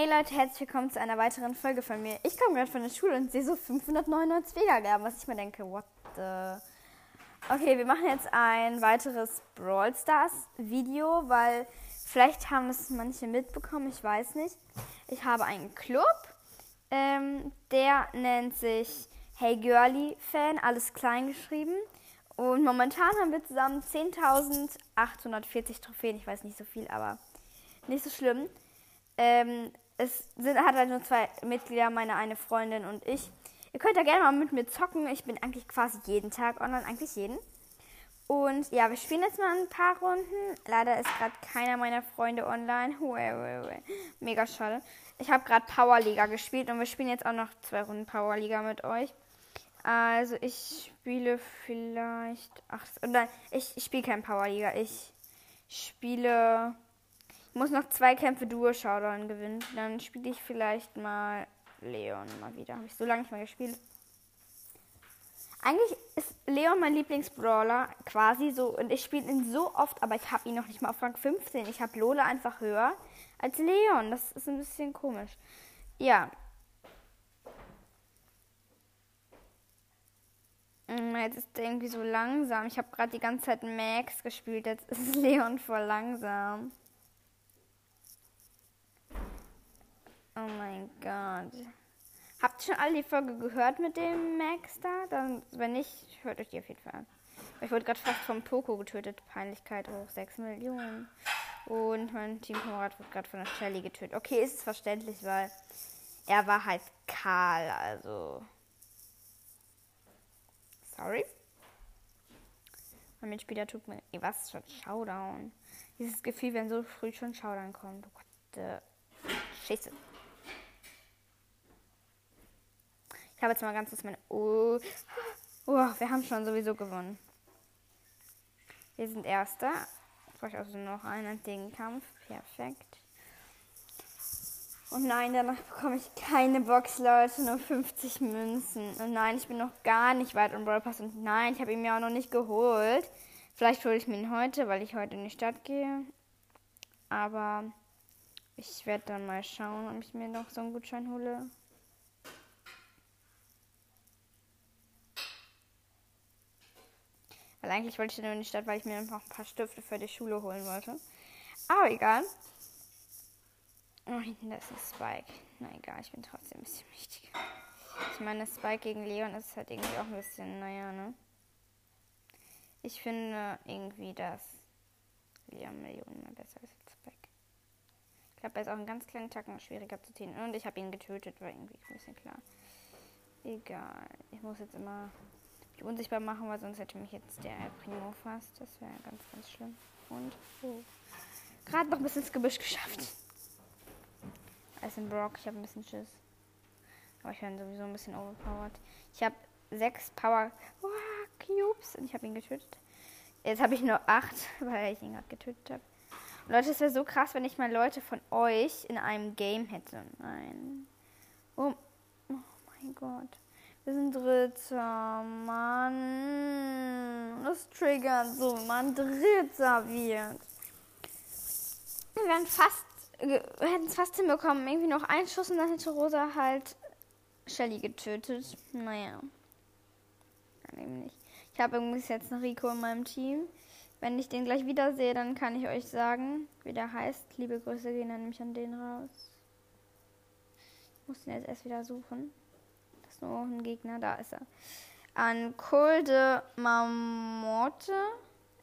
Hey Leute, herzlich willkommen zu einer weiteren Folge von mir. Ich komme gerade von der Schule und sehe so 599 Wiedergaben, was ich mir denke, what the... Okay, wir machen jetzt ein weiteres Brawl Stars Video, weil vielleicht haben es manche mitbekommen, ich weiß nicht. Ich habe einen Club, ähm, der nennt sich Hey Girly Fan, alles klein geschrieben. Und momentan haben wir zusammen 10.840 Trophäen. Ich weiß nicht so viel, aber nicht so schlimm. Ähm, es sind, hat halt nur zwei Mitglieder, meine eine Freundin und ich. Ihr könnt da gerne mal mit mir zocken. Ich bin eigentlich quasi jeden Tag online, eigentlich jeden. Und ja, wir spielen jetzt mal ein paar Runden. Leider ist gerade keiner meiner Freunde online. Mega schade. Ich habe gerade Powerliga gespielt und wir spielen jetzt auch noch zwei Runden Powerliga mit euch. Also ich spiele vielleicht. Ach, nein, ich, ich spiele kein Powerliga. Ich spiele muss noch zwei Kämpfe Duo Showdown gewinnen. Dann spiele ich vielleicht mal Leon mal wieder. Habe ich so lange nicht mehr gespielt. Eigentlich ist Leon mein Lieblingsbrawler quasi so und ich spiele ihn so oft, aber ich habe ihn noch nicht mal auf Rang 15. Ich habe Lola einfach höher als Leon. Das ist ein bisschen komisch. Ja. Mm, jetzt ist er irgendwie so langsam. Ich habe gerade die ganze Zeit Max gespielt. Jetzt ist Leon voll langsam. Oh mein Gott. Habt ihr schon alle die Folge gehört mit dem Max da? Dann, wenn nicht, hört euch die auf jeden Fall an. Ich wurde gerade fast vom Poco getötet. Peinlichkeit hoch 6 Millionen. Und mein Teamkamerad wurde gerade von der Shelly getötet. Okay, ist es verständlich, weil er war halt kahl, also. Sorry. Mein Mitspieler tut mir. Was schon Showdown? Dieses Gefühl, wenn so früh schon Showdown kommt. Oh Gott, äh, Scheiße. Ich habe jetzt mal ganz kurz meine. Oh. oh, wir haben schon sowieso gewonnen. Wir sind Erster. Jetzt brauche ich also noch einen Gegenkampf. Perfekt. Und nein, danach bekomme ich keine Box, Leute. Nur 50 Münzen. Und nein, ich bin noch gar nicht weit im Brawl Pass. Und nein, ich habe ihn mir auch noch nicht geholt. Vielleicht hole ich mir ihn heute, weil ich heute in die Stadt gehe. Aber ich werde dann mal schauen, ob ich mir noch so einen Gutschein hole. Weil eigentlich wollte ich nur in die Stadt, weil ich mir einfach ein paar Stifte für die Schule holen wollte. Aber egal. Oh, hinten ist ein Spike. Na egal, ich bin trotzdem ein bisschen wichtig. Ich meine, Spike gegen Leon ist halt irgendwie auch ein bisschen, naja, ne? Ich finde irgendwie, dass Leon Millionen mal besser ist als Spike. Ich glaube, er ist auch einen ganz kleinen Tacken schwieriger zu ziehen. Und ich habe ihn getötet, war irgendwie ein bisschen klar. Egal. Ich muss jetzt immer unsichtbar machen, weil sonst hätte mich jetzt der Primo fast. Das wäre ganz, ganz schlimm. Und oh. gerade noch bisschen ins Gebüsch geschafft. Als ein Brock, ich habe ein bisschen Schiss. Aber ich werde sowieso ein bisschen overpowered. Ich habe sechs Power oh, Cubes und ich habe ihn getötet. Jetzt habe ich nur acht, weil ich ihn gerade getötet habe. Leute, es wäre so krass, wenn ich mal Leute von euch in einem Game hätte. Nein. Oh, oh mein Gott. Wir sind Dritter, Mann. Das triggert so, man Dritter wird. Wir werden fast, hätten es fast hinbekommen. Irgendwie noch ein Schuss und dann hätte Rosa halt Shelly getötet. Naja. Dann eben nicht. Ich habe übrigens jetzt einen Rico in meinem Team. Wenn ich den gleich wiedersehe, dann kann ich euch sagen, wie der heißt. Liebe Grüße gehen dann nämlich an den raus. Ich muss den jetzt erst wieder suchen noch ein Gegner, da ist er. An Col de Marmorte.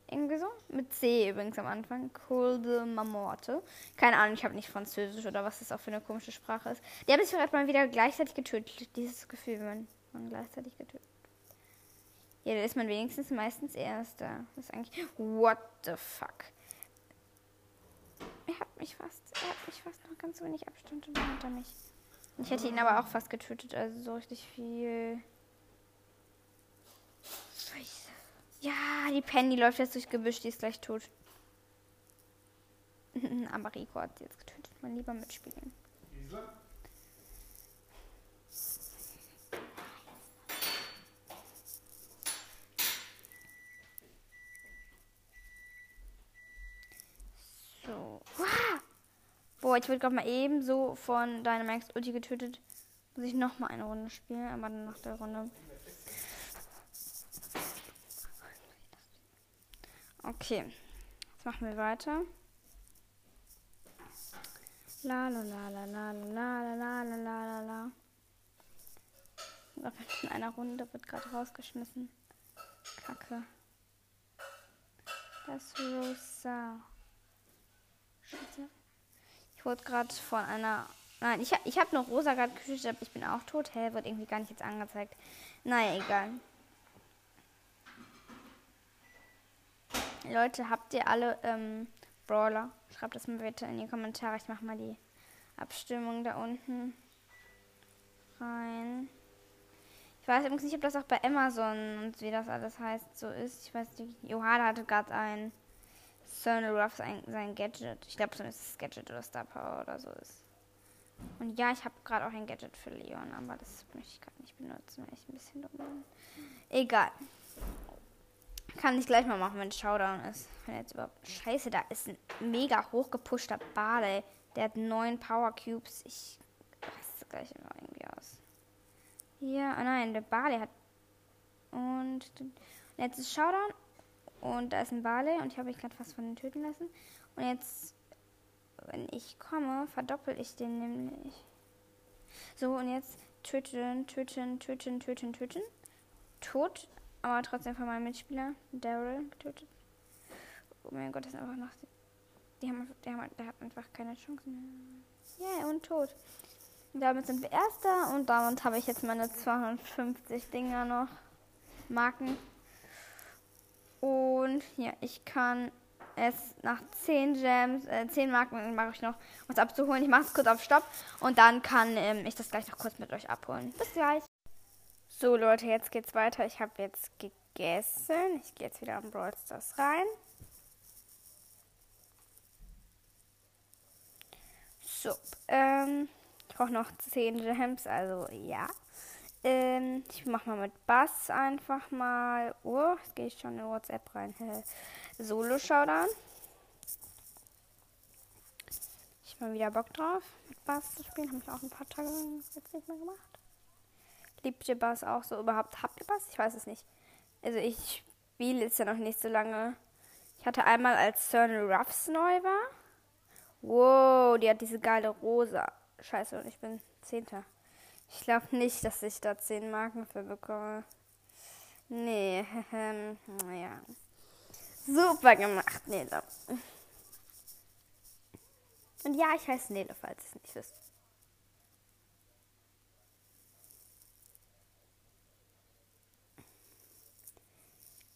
Irgendwie so. Mit C übrigens am Anfang. Col de Marmorte. Keine Ahnung, ich habe nicht Französisch oder was das auch für eine komische Sprache ist. Die haben sich gerade mal wieder gleichzeitig getötet. Dieses Gefühl, wenn man gleichzeitig getötet ja, da ist man wenigstens meistens Erster. Das ist eigentlich. What the fuck? Er hat mich fast. Er hat mich fast noch ganz wenig Abstand und hinter mich. Ich hätte ihn aber auch fast getötet, also so richtig viel. Ja, die Penny läuft jetzt durchs Gebüsch, die ist gleich tot. aber Rico hat sie jetzt getötet. Mein lieber Mitspielen. So. Boah, ich wurde gerade mal eben so von Dynamax Ulti getötet. Muss ich noch mal eine Runde spielen, aber dann nach der Runde. Okay, jetzt machen wir weiter. La la la la la la la la la la la. In einer Runde wird gerade rausgeschmissen. Kacke. Das Rosa. Scheiße. Ich wurde gerade von einer. Nein, ich, ich habe noch Rosa gerade geschüttet, aber ich bin auch tot. Hä, wird irgendwie gar nicht jetzt angezeigt. Naja, egal. Leute, habt ihr alle ähm, Brawler? Schreibt das mal bitte in die Kommentare. Ich mache mal die Abstimmung da unten rein. Ich weiß übrigens nicht, ob das auch bei Amazon und wie das alles heißt so ist. Ich weiß nicht. Johada hatte gerade ein Colonel Ruff sein, sein Gadget. Ich glaube, so ist es Gadget oder Star Power oder so ist. Und ja, ich habe gerade auch ein Gadget für Leon, aber das möchte ich gerade nicht benutzen, weil ich ein bisschen dumm bin. Egal. Kann ich gleich mal machen, wenn Showdown ist. Wenn jetzt überhaupt. Scheiße, da ist ein mega hochgepushter Bade. Der hat neun Power Cubes. Ich raste gleich immer irgendwie aus. Ja, oh nein, der Barley hat. Und jetzt ist Showdown. Und da ist ein Barley. Und ich habe mich gerade fast von den töten lassen. Und jetzt, wenn ich komme, verdoppel ich den nämlich. So, und jetzt töten, töten, töten, töten, töten. Tot. Aber trotzdem von meinem Mitspieler, Daryl, getötet. Oh mein Gott, das ist einfach noch. Die haben, die haben, der hat einfach keine Chance mehr. Ja, yeah, und tot. Damit sind wir Erster und damit habe ich jetzt meine 250 Dinger noch. Marken. Und ja, ich kann es nach 10 Gems, äh, 10 Marken mache ich noch, um es abzuholen. Ich mache es kurz auf Stopp und dann kann ähm, ich das gleich noch kurz mit euch abholen. Bis gleich. So Leute, jetzt geht's weiter. Ich habe jetzt gegessen. Ich gehe jetzt wieder am Brawl Stars rein. So, ähm, brauche noch 10 Gems, also ja. Ähm, ich mache mal mit Bass einfach mal. Oh, jetzt gehe ich schon in WhatsApp rein. Solo-Showdown. Ich mal wieder Bock drauf, mit Bass zu spielen. Habe ich auch ein paar Tage jetzt nicht mehr gemacht. Liebt ihr Bass auch so überhaupt? Habt ihr Bass? Ich weiß es nicht. Also ich spiele jetzt ja noch nicht so lange. Ich hatte einmal, als Cernal Ruffs neu war. Wow, die hat diese geile rosa. Scheiße, und ich bin Zehnter. Ich glaube nicht, dass ich da zehn Marken für bekomme. Nee, naja. Super gemacht, Nele. Und ja, ich heiße Nele, falls ihr es nicht wisst.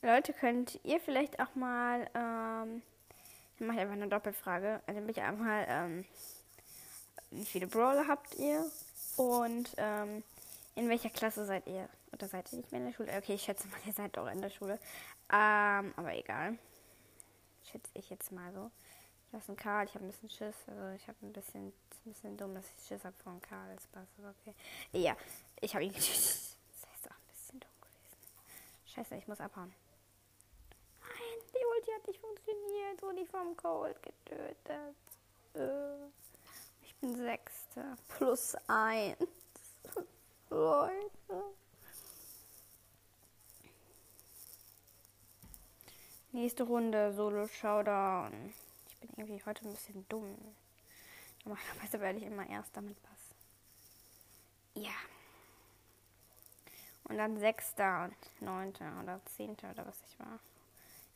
Leute, könnt ihr vielleicht auch mal, ähm, ich mache einfach eine Doppelfrage, also mich einmal, ähm, wie viele Brawler habt ihr und ähm, in welcher Klasse seid ihr? Oder seid ihr nicht mehr in der Schule? Okay, ich schätze mal, ihr seid doch in der Schule. Ähm, aber egal. Schätze ich jetzt mal so. Ich weiß ein Karl, ich habe ein bisschen Schiss. Also ich habe ein bisschen, ein bisschen dumm, dass ich Schiss habe von Karl als Bass. Okay. Ja, ich habe ihn getötet. Das ist auch ein bisschen dumm gewesen. Scheiße, ich muss abhauen. Nein, die Ulti hat nicht funktioniert. Wurde ich vom Cold getötet. Äh Sechster. Plus eins. Leute. Nächste Runde, Solo-Showdown. Ich bin irgendwie heute ein bisschen dumm. Normalerweise werde ich immer erst damit passen. Ja. Und dann Sechster und Neunter oder Zehnter oder was ich war.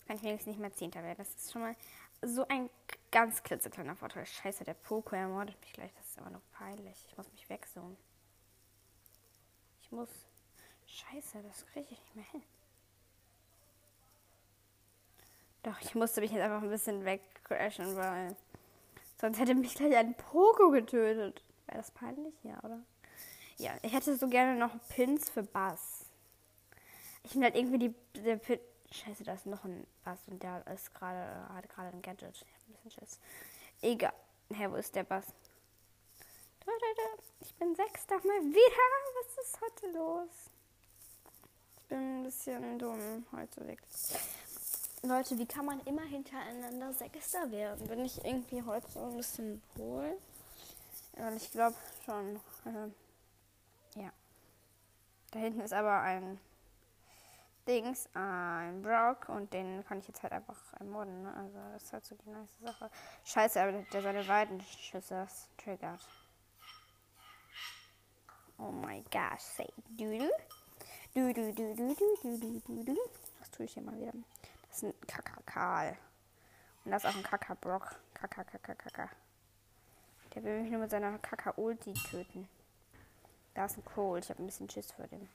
Kann ich wenigstens nicht mehr Zehnter werden. Das ist schon mal so ein ganz klitzekleiner Vorteil. Scheiße, der Poco ermordet mich gleich. Das ist aber noch peinlich. Ich muss mich wegzoomen. Ich muss. Scheiße, das kriege ich nicht mehr hin. Doch, ich musste mich jetzt einfach ein bisschen wegcrashen, weil sonst hätte mich gleich ein Poco getötet. Wäre das peinlich? Ja, oder? Ja, ich hätte so gerne noch Pins für Bass. Ich bin halt irgendwie die, der Scheiße, da ist noch ein Bass und der ist gerade, hat gerade ein Gadget. Ich hab ein bisschen Schiss. Egal. Hä, wo ist der Bass? Ich bin Sechster mal wieder. Was ist heute los? Ich bin ein bisschen dumm heute wirklich. Leute, wie kann man immer hintereinander Sechster werden? Bin ich irgendwie heute so ein bisschen wohl? Und ich glaube schon. Äh, ja. Da hinten ist aber ein Dings, ein Brock und den kann ich jetzt halt einfach ermorden. Ne? Also das ist halt so die nice Sache. Scheiße, aber der seine Weidenschüsse triggert. Oh my gosh, say Doodle. Du, du, du, du. Was tue ich hier mal wieder? Das ist ein Kakakal. Und das ist auch ein Kakabrock. Kakakakakaka. Der will mich nur mit seiner Kaka-Ulti töten. Da ist ein Cold. Ich habe ein bisschen Schiss vor dem.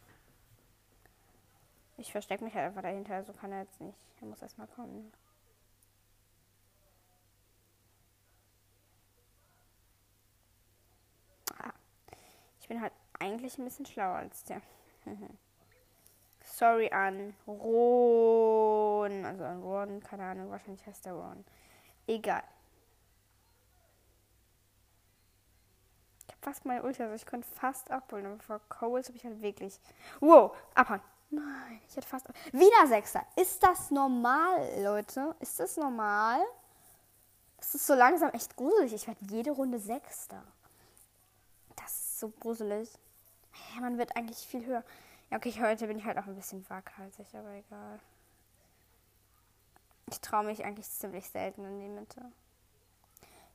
Ich verstecke mich halt einfach dahinter, so kann er jetzt nicht. Er muss erstmal kommen. Ah. Ich bin halt eigentlich ein bisschen schlauer als der. Sorry an Ron. Also an Ron, keine Ahnung, wahrscheinlich heißt der Ron. Egal. Ich habe fast meine Ulti, also ich konnte fast abholen, aber vor Coles habe ich halt wirklich. Wow, abhauen. Nein, ich hätte fast. Wieder Sechster. Ist das normal, Leute? Ist das normal? Das ist so langsam echt gruselig. Ich werde jede Runde Sechster. Das ist so gruselig. Ja, man wird eigentlich viel höher. Ja, okay, heute bin ich halt auch ein bisschen waghalsig, aber egal. Ich traue mich eigentlich ziemlich selten in die Mitte.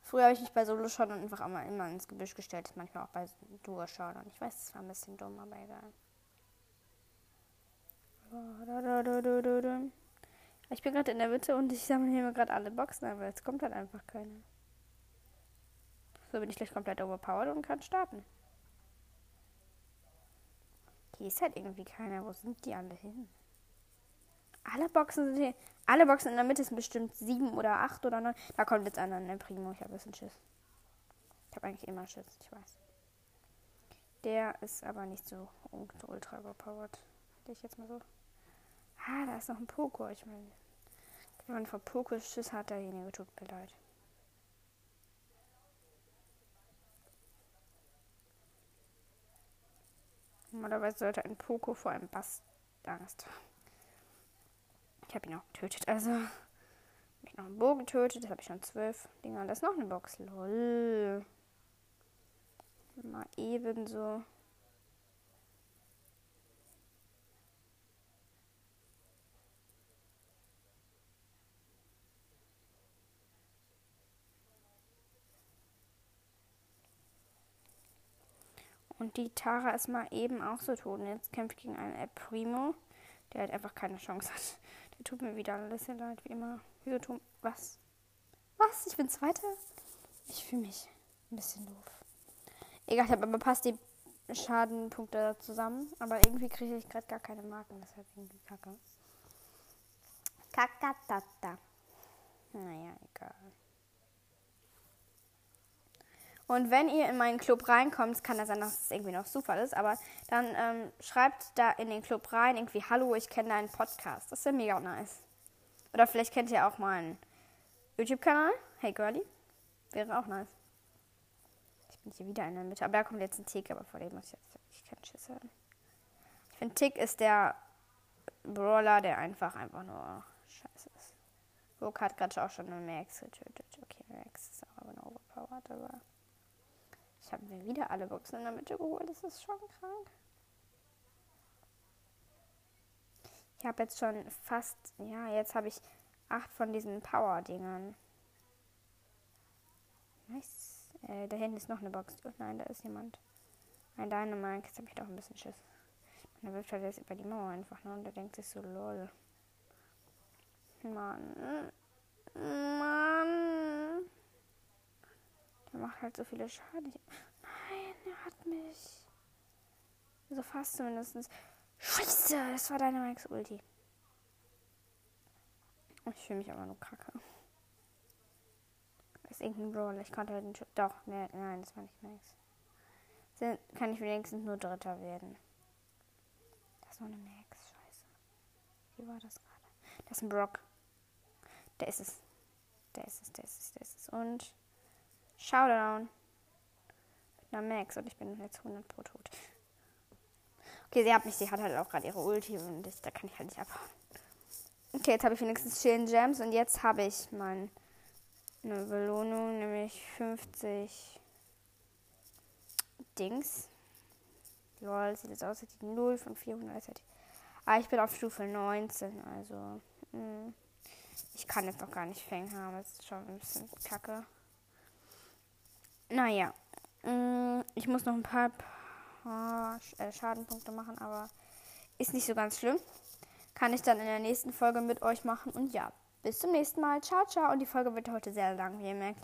Früher habe ich mich bei Solo schon einfach immer, immer ins Gebüsch gestellt, manchmal auch bei Duo schauen. Ich weiß, das war ein bisschen dumm, aber egal. Ich bin gerade in der Mitte und ich sammle hier gerade alle Boxen, aber jetzt kommt halt einfach keine. So bin ich gleich komplett overpowered und kann starten. Hier ist halt irgendwie keiner. Wo sind die alle hin? Alle Boxen sind hier. Alle Boxen in der Mitte sind bestimmt sieben oder acht oder neun. Da kommt jetzt einer, ne Primo. Ich habe ein bisschen Schiss. Ich habe eigentlich immer Schiss, ich weiß. Der ist aber nicht so ultra überpowered. Gehe ich jetzt mal so. Ah, da ist noch ein Poko. Ich meine, wenn man vor Poko Schiss hat, derjenige tut mir leid. Normalerweise sollte ein Poko vor einem Bass Angst. Ich habe ihn auch getötet, also. Habe ich noch einen Bogen getötet, das habe ich schon zwölf Dinger. Das ist noch eine Box. Lol. Mal ebenso. Und die Tara ist mal eben auch so tot. Und jetzt kämpft gegen einen El Primo, der halt einfach keine Chance hat. Der tut mir wieder alles sehr leid, wie immer. Wieso tun. Was? Was? Ich bin Zweiter? Ich fühle mich ein bisschen doof. Egal, ich habe aber passt die Schadenpunkte zusammen. Aber irgendwie kriege ich gerade gar keine Marken. Deshalb irgendwie kacke. Kakatata. Naja, egal. Und wenn ihr in meinen Club reinkommt, kann das sein, dass es irgendwie noch Zufall ist, aber dann ähm, schreibt da in den Club rein irgendwie, hallo, ich kenne deinen Podcast. Das wäre mega nice. Oder vielleicht kennt ihr auch meinen YouTube-Kanal. Hey Girlie. Wäre auch nice. Ich bin hier wieder in der Mitte. Aber da kommt jetzt ein Tick, aber vor dem muss ich jetzt wirklich keinen Schiss haben. Ich finde, Tick ist der Brawler, der einfach, einfach nur scheiße ist. Rook hat gerade auch schon eine Max getötet. Okay, Max ist auch aber overpowered, aber... Ich habe mir wieder alle Boxen in der Mitte geholt. Das ist schon krank. Ich habe jetzt schon fast, ja, jetzt habe ich acht von diesen Power-Dingern. Nice. Äh, da hinten ist noch eine Box. Oh nein, da ist jemand. Ein Dynamite. Jetzt habe ich doch ein bisschen Schiss. Er wirft halt jetzt über die Mauer einfach, ne? Und der denkt sich so, lol. Mann. Mann. Der macht halt so viele Schaden. Nein, er hat mich. So fast zumindest. Scheiße, das war deine Max Ulti. Ich fühle mich aber nur kacke. Das ist irgendein Brawler. Ich konnte halt nicht. Doch, nee, nein, das war nicht Max. Dann kann ich wenigstens nur Dritter werden. Das ist noch eine Max. Scheiße. Wie war das gerade? Das ist ein Brock. Der ist es. Der ist es, der ist es, der ist es. Und Showdown. Mit einer Max und ich bin jetzt 100 pro tot. Okay, sie hat mich, sie hat halt auch gerade ihre Ulti und ich, da kann ich halt nicht abhauen. Okay, jetzt habe ich wenigstens Chillen Gems und jetzt habe ich meine Belohnung, nämlich 50 Dings. Lol, sieht jetzt aus, hätte ich 0 von 400. Als hätte ich ah, ich bin auf Stufe 19, also. Mh. Hm. Ich kann jetzt noch gar nicht Fang haben. Das ist schon ein bisschen kacke. Naja. Mh, hm, ich muss noch ein paar, paar äh, Schadenpunkte machen, aber ist nicht so ganz schlimm. Kann ich dann in der nächsten Folge mit euch machen. Und ja, bis zum nächsten Mal. Ciao, ciao. Und die Folge wird heute sehr lang, wie ihr merkt.